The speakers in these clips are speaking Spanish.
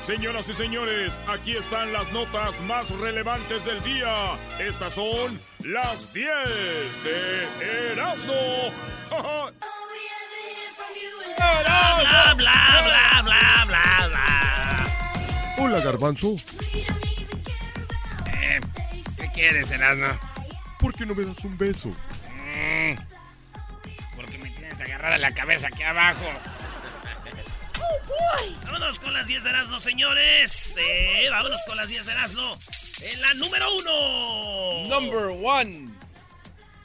Señoras y señores, aquí están las notas más relevantes del día. Estas son las 10 de Erasmo. bla, bla, bla, bla, bla, bla. Hola, garbanzo. Eh, ¿Qué quieres, Erasmo? ¿Por qué no me das un beso? Mm, porque me tienes agarrada la cabeza aquí abajo. Vámonos con las 10 de Erasmo, señores. Eh, vámonos con las 10 de Erasmo. En la número uno. Number one.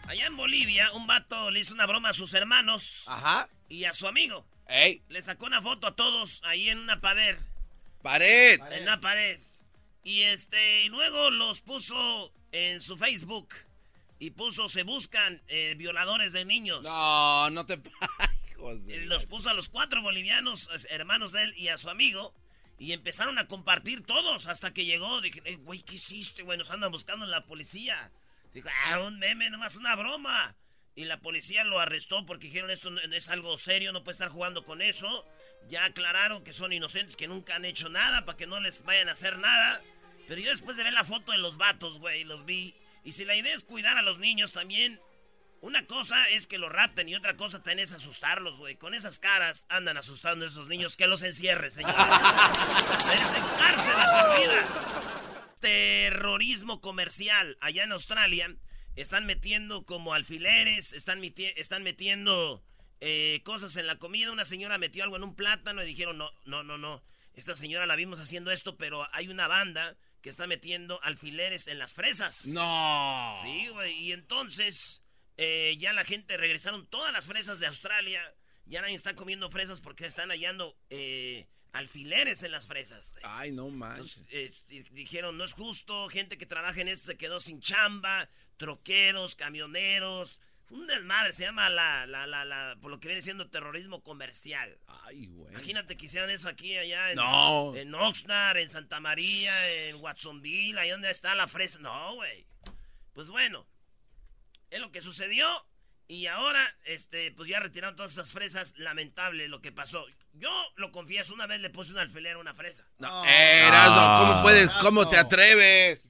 Allá en Bolivia, un vato le hizo una broma a sus hermanos Ajá. y a su amigo. Ey, Le sacó una foto a todos ahí en una pared. pared. En una pared. Y este, y luego los puso en su Facebook. Y puso, se buscan eh, violadores de niños. No, no te hijos de los puso a los cuatro bolivianos, hermanos de él, y a su amigo. Y empezaron a compartir todos hasta que llegó. Dije, "Eh, güey, ¿qué hiciste, güey? Nos andan buscando en la policía. Dijo, ah, un meme, nomás una broma. Y la policía lo arrestó porque dijeron, esto es algo serio, no puede estar jugando con eso. Ya aclararon que son inocentes, que nunca han hecho nada, para que no les vayan a hacer nada. Pero yo después de ver la foto de los vatos, güey, los vi. Y si la idea es cuidar a los niños también, una cosa es que los rapten y otra cosa es asustarlos, güey. Con esas caras andan asustando a esos niños. Que los encierre, por vida. Terrorismo comercial. Allá en Australia están metiendo como alfileres, están, meti- están metiendo eh, cosas en la comida. Una señora metió algo en un plátano y dijeron, no, no, no, no. Esta señora la vimos haciendo esto, pero hay una banda que está metiendo alfileres en las fresas. No. Sí, güey. Y entonces eh, ya la gente regresaron todas las fresas de Australia. Ya nadie está comiendo fresas porque están hallando eh, alfileres en las fresas. Ay, no manches. Entonces, eh, di- dijeron, no es justo, gente que trabaja en esto se quedó sin chamba, troqueros, camioneros. Un desmadre, se llama la, la, la, la, por lo que viene siendo terrorismo comercial. Ay, güey. Imagínate que hicieran eso aquí, allá en, No. en Oxnard, en Santa María, en Watsonville, ahí donde está la fresa. No, güey. Pues bueno, es lo que sucedió. Y ahora, este, pues ya retiraron todas esas fresas. Lamentable lo que pasó. Yo lo confieso, una vez le puse un alfiler a una fresa. No, Erasno, ¿cómo puedes? ¿Cómo te atreves?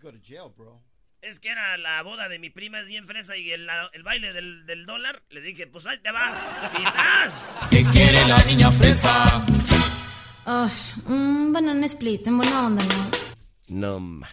Es que era la boda de mi prima, es bien fresa, y el, el baile del, del dólar, le dije, pues ahí te va, quizás. ¿Qué quiere la niña fresa? Ay, un banana split, en buena onda, ¿no? No.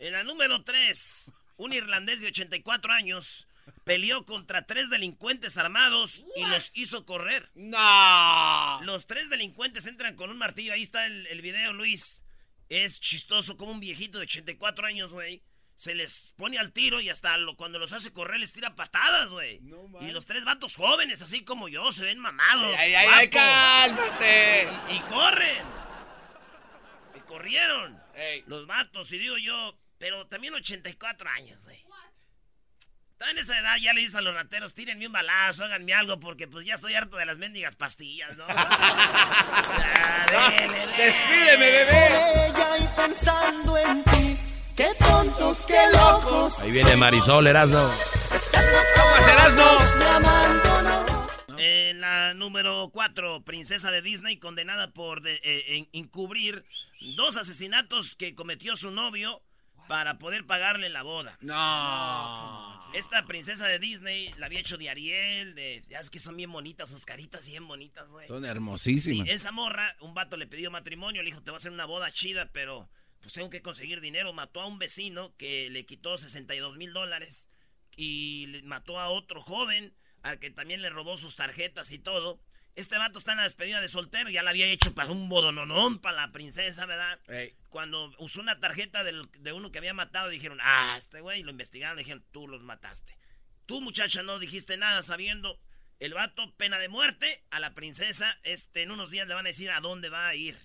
En la número 3, un irlandés de 84 años peleó contra tres delincuentes armados y los hizo correr. No. Los tres delincuentes entran con un martillo. Ahí está el, el video, Luis. Es chistoso como un viejito de 84 años, güey. Se les pone al tiro y hasta lo- cuando los hace correr les tira patadas, güey. No y los tres vatos jóvenes, así como yo, se ven mamados. Ay, ay, ay, cálmate. Y, y corren. Y corrieron. Ey. Los vatos, y digo yo, pero también 84 años, güey. Está en esa edad, ya le dices a los rateros, tírenme un balazo, háganme algo, porque pues ya estoy harto de las mendigas pastillas, ¿no? Despídeme, bebé. Ella y pensando en ti. Qué tontos, qué locos. Ahí viene Marisol, Erasno. ¿Cómo serás, no? Me abandonó. En la número 4, princesa de Disney condenada por de- eh, en- encubrir dos asesinatos que cometió su novio para poder pagarle la boda. No. Esta princesa de Disney la había hecho de Ariel, de, ya es que son bien bonitas, sus caritas bien bonitas, güey. Son Sí, hermosísimas. esa morra, un vato le pidió matrimonio, le dijo, te voy a hacer una boda chida, pero pues tengo que conseguir dinero. Mató a un vecino que le quitó 62 mil dólares y le mató a otro joven al que también le robó sus tarjetas y todo. Este vato está en la despedida de soltero, ya la había hecho para un bodononón para la princesa, ¿verdad? Cuando usó una tarjeta del- de uno que había matado, dijeron, ah, este güey, lo investigaron, le dijeron, tú los mataste. Tú, muchacha, no dijiste nada sabiendo. El vato, pena de muerte a la princesa. Este, en unos días le van a decir a dónde va a ir.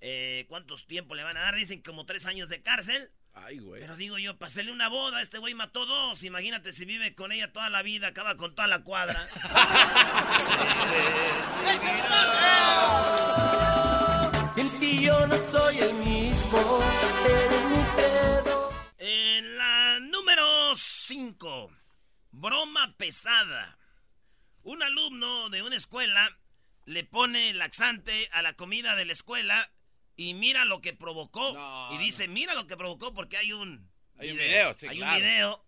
Eh, ¿Cuántos tiempos le van a dar? Dicen como tres años de cárcel. Ay, güey. Pero digo yo, para hacerle una boda, este güey mató dos. Imagínate si vive con ella toda la vida, acaba con toda la cuadra. En ti yo no soy el mismo. Eres mi pedo. En la número 5, broma pesada. Un alumno de una escuela le pone laxante a la comida de la escuela y mira lo que provocó. No, y dice, mira lo que provocó porque hay un Hay un video, sí, Hay claro. un video.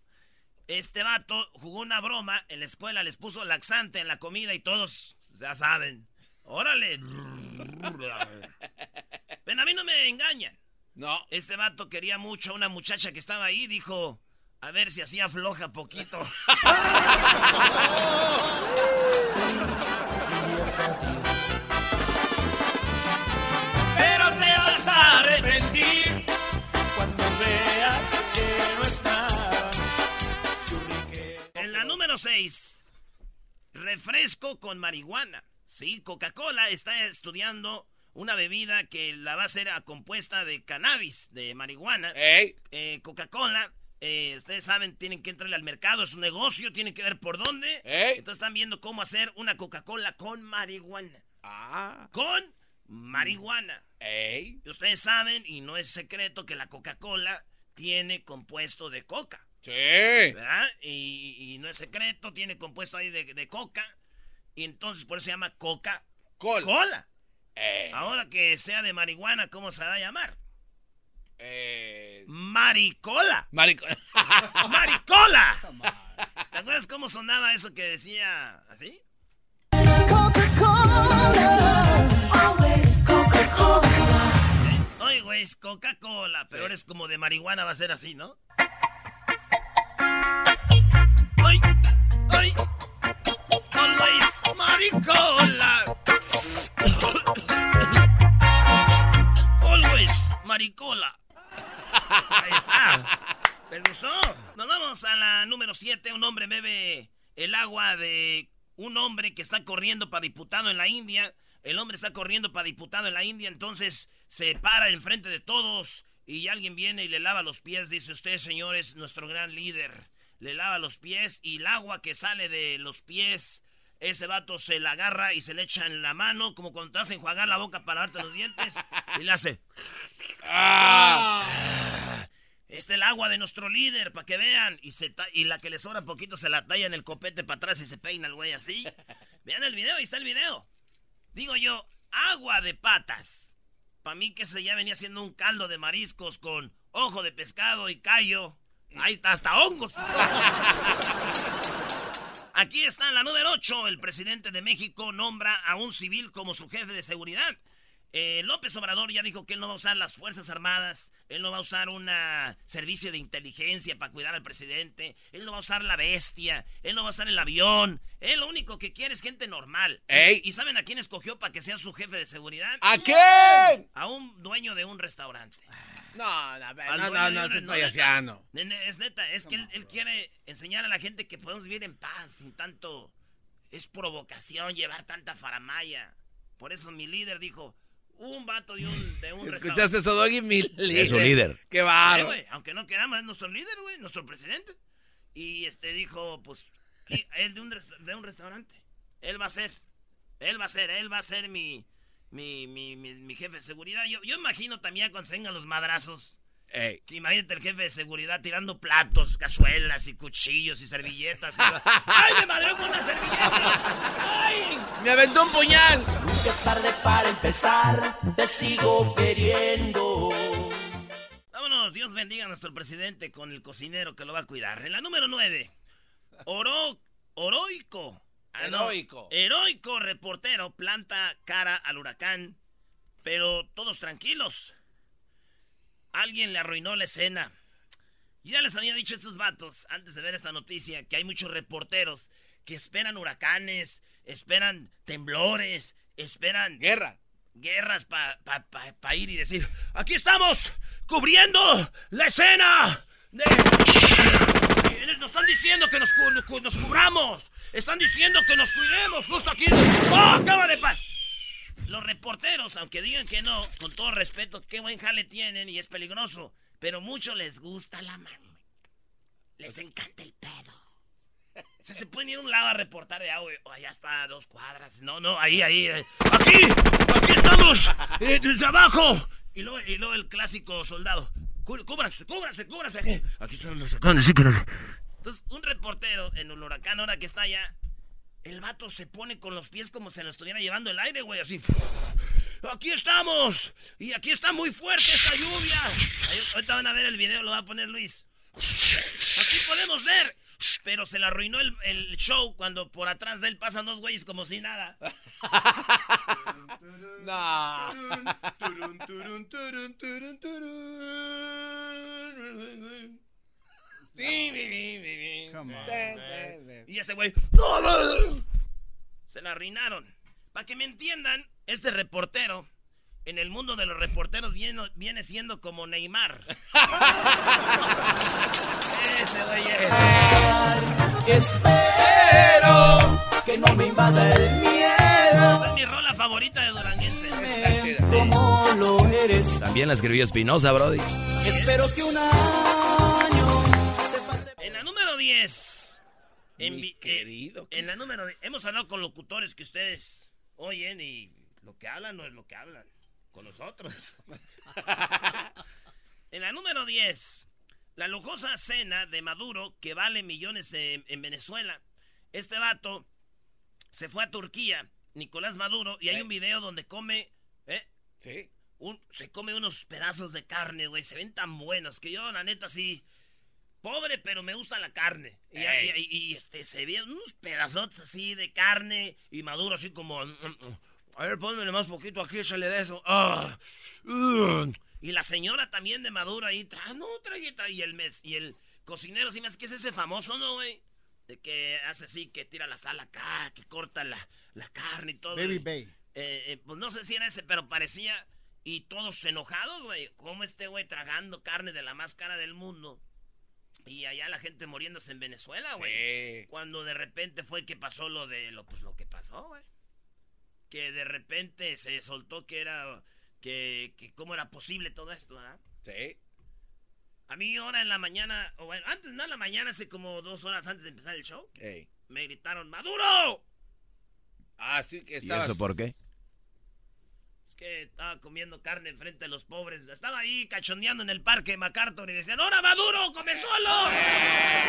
Este vato jugó una broma en la escuela, les puso laxante en la comida y todos ya saben. Órale. Pero a mí no me engañan. No. Este vato quería mucho a una muchacha que estaba ahí, dijo, a ver si hacía floja poquito. 6, refresco con marihuana. Sí, Coca-Cola está estudiando una bebida que la va a a compuesta de cannabis, de marihuana. Ey. Eh, Coca-Cola, eh, ustedes saben, tienen que entrarle al mercado, es un negocio, tienen que ver por dónde. Ey. Entonces están viendo cómo hacer una Coca-Cola con marihuana. Ah. Con marihuana. Ey. Y ustedes saben, y no es secreto, que la Coca-Cola tiene compuesto de coca. Sí. ¿verdad? Y, y no es secreto, tiene compuesto ahí de, de coca. Y entonces por eso se llama Coca-Cola. Cola. Ey. Ahora que sea de marihuana, ¿cómo se va a llamar? Eh. Maricola. Marico. ¡Maricola! ¿Te acuerdas cómo sonaba eso que decía así? ¿Eh? Oye, güey, es Coca-Cola, pero Sí. eres como de marihuana, va a ser así, ¿no? ¡Ay! Always maricola. Always maricola. Ahí está. ¿Les gustó? Nos vamos a la número 7. Un hombre bebe el agua de un hombre que está corriendo para diputado en la India. El hombre está corriendo para diputado en la India, entonces se para enfrente de todos y alguien viene y le lava los pies. Dice usted, señor, es nuestro gran líder. Le lava los pies y el agua que sale de los pies, ese vato se la agarra y se le echa en la mano, como cuando te vas a enjuagar la boca para lavarte los dientes, y le hace. Ah. Este es el agua de nuestro líder, para que vean. Y, se y la que le sobra poquito se la talla en el copete para atrás y se peina el güey así. Vean el video, ahí está el video. Digo yo, agua de patas. Para mí que se ya venía siendo un caldo de mariscos con ojo de pescado y callo. Ahí hasta hongos. Aquí está la número 8. El presidente de México nombra a un civil como su jefe de seguridad. Eh, López Obrador ya dijo que él no va a usar las Fuerzas Armadas, él no va a usar un servicio de inteligencia para cuidar al presidente, él no va a usar la bestia, él no va a usar el avión, él lo único que quiere es gente normal. Ey. ¿Y saben a quién escogió para que sea su jefe de seguridad? ¿A quién? A un dueño de un restaurante. No, no, no, no, no, es payasiano. Es neta, es que él, él quiere enseñar a la gente que podemos vivir en paz sin tanto... Es provocación llevar tanta faramaya. Por eso mi líder dijo, un vato de un, de un restaurante. ¿Escuchaste eso, Doggy? Mi líder. Es su líder. Qué güey, aunque no quedamos, es nuestro líder, güey, nuestro presidente. Y este dijo, pues, él de un, de un restaurante. Él va a ser, él va a ser, él va a ser mi, mi, mi, mi, mi jefe de seguridad. Yo, yo imagino también cuando se vengan los madrazos. Ey. que Imagínate el jefe de seguridad tirando platos, cazuelas y cuchillos y servilletas. y ¡Ay, me madreó con una servilleta! ¡Ay! ¡Me aventó un puñal! Nunca es tarde para empezar, te sigo queriendo. Vámonos, Dios bendiga a nuestro presidente con el cocinero que lo va a cuidar. En la número 9, Oro, Oroico. Ah, no, Heroico. heroico reportero planta cara al huracán, pero todos tranquilos. Alguien le arruinó la escena. Yo ya les había dicho a estos vatos, antes de ver esta noticia, que hay muchos reporteros que esperan huracanes, esperan temblores, esperan Guerra. guerras para pa, pa- pa ir y decir, aquí estamos, cubriendo la escena. de- Nos están diciendo que nos, cu- cu- nos cubramos. Están diciendo que nos cuidemos justo aquí. ¡Oh, acaba de pa! Los reporteros, aunque digan que no, con todo respeto, qué buen jale tienen y es peligroso. Pero mucho les gusta la mano. Les encanta el pedo. O sea, se pueden ir a un lado a reportar de agua. Oh, allá está a dos cuadras. No, no, ahí, ahí. eh. ¡Aquí! ¡Aquí estamos! eh, ¡Desde abajo! Y luego, y luego el clásico soldado. Cú- Cúbranse, cúbranse, cúbranse. Aquí, aquí están los huracanes, sí. Entonces, un reportero en el huracán, ahora que está allá, el vato se pone con los pies como si lo estuviera llevando el aire, güey, así. aquí estamos. Y aquí está muy fuerte esta lluvia. ahorita van a ver el video, lo va a poner Luis. Aquí podemos ver. Pero se le arruinó el, el, show cuando por atrás de él pasan dos güeyes como si nada. no. Y ese güey. Se la arruinaron. Para que me entiendan, este reportero, en el mundo de los reporteros, viene, viene siendo como Neymar. ese güey Espero que no me invada el miedo. es mi rola favorita de Duranguense. Como lo eres. También la escribió Espinosa, Brody. Espero que un 10. En, Mi querido. en la número hemos hablado con locutores que ustedes oyen y lo que hablan no es lo que hablan con nosotros. en la número 10, la lujosa cena de Maduro que vale millones en, Venezuela. Este vato se fue a Turquía, Nicolás Maduro, y hay eh. un video donde come, ¿eh? Sí. Un, se come unos pedazos de carne, güey. Se ven tan buenos que yo, la neta, sí Pobre, pero me gusta la carne. Y, este, se ve unos pedazos así de carne y maduro, así como. Mm, mm, a ver, pónmele más poquito aquí, échale de eso. Ah, y la señora también de maduro ahí, trae, no, trae, trae. Y el, mes, y el cocinero, ¿sí me hace que es ese famoso, no, güey? De que hace así, que tira la sal acá, que corta la, carne y todo. Baby Bay. Eh, eh, pues no sé si era ese, pero parecía. Y todos enojados, güey. Como este güey tragando carne de la más cara del mundo. Y allá la gente muriéndose en Venezuela, güey. Cuando de repente fue que pasó lo de lo, pues, lo que pasó, güey. Que de repente se soltó que era. Que, que cómo era posible todo esto, ¿verdad? Sí. A mí ahora en la mañana, o bueno, antes no en la mañana, hace como dos horas antes de empezar el show, me gritaron, ¡Maduro! Ah, sí que estabas... ¿Y eso por qué? Que estaba comiendo carne enfrente de los pobres. Estaba ahí cachondeando en el parque MacArthur y decían, ¡Ahora Maduro, come solo!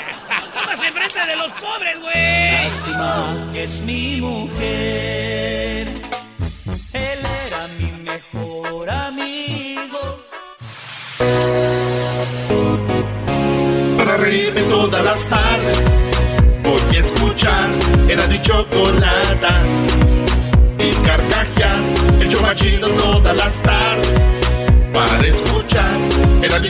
¡Estás enfrente de los pobres, güey! Lástima que es mi mujer. Tardes para escuchar. Era mi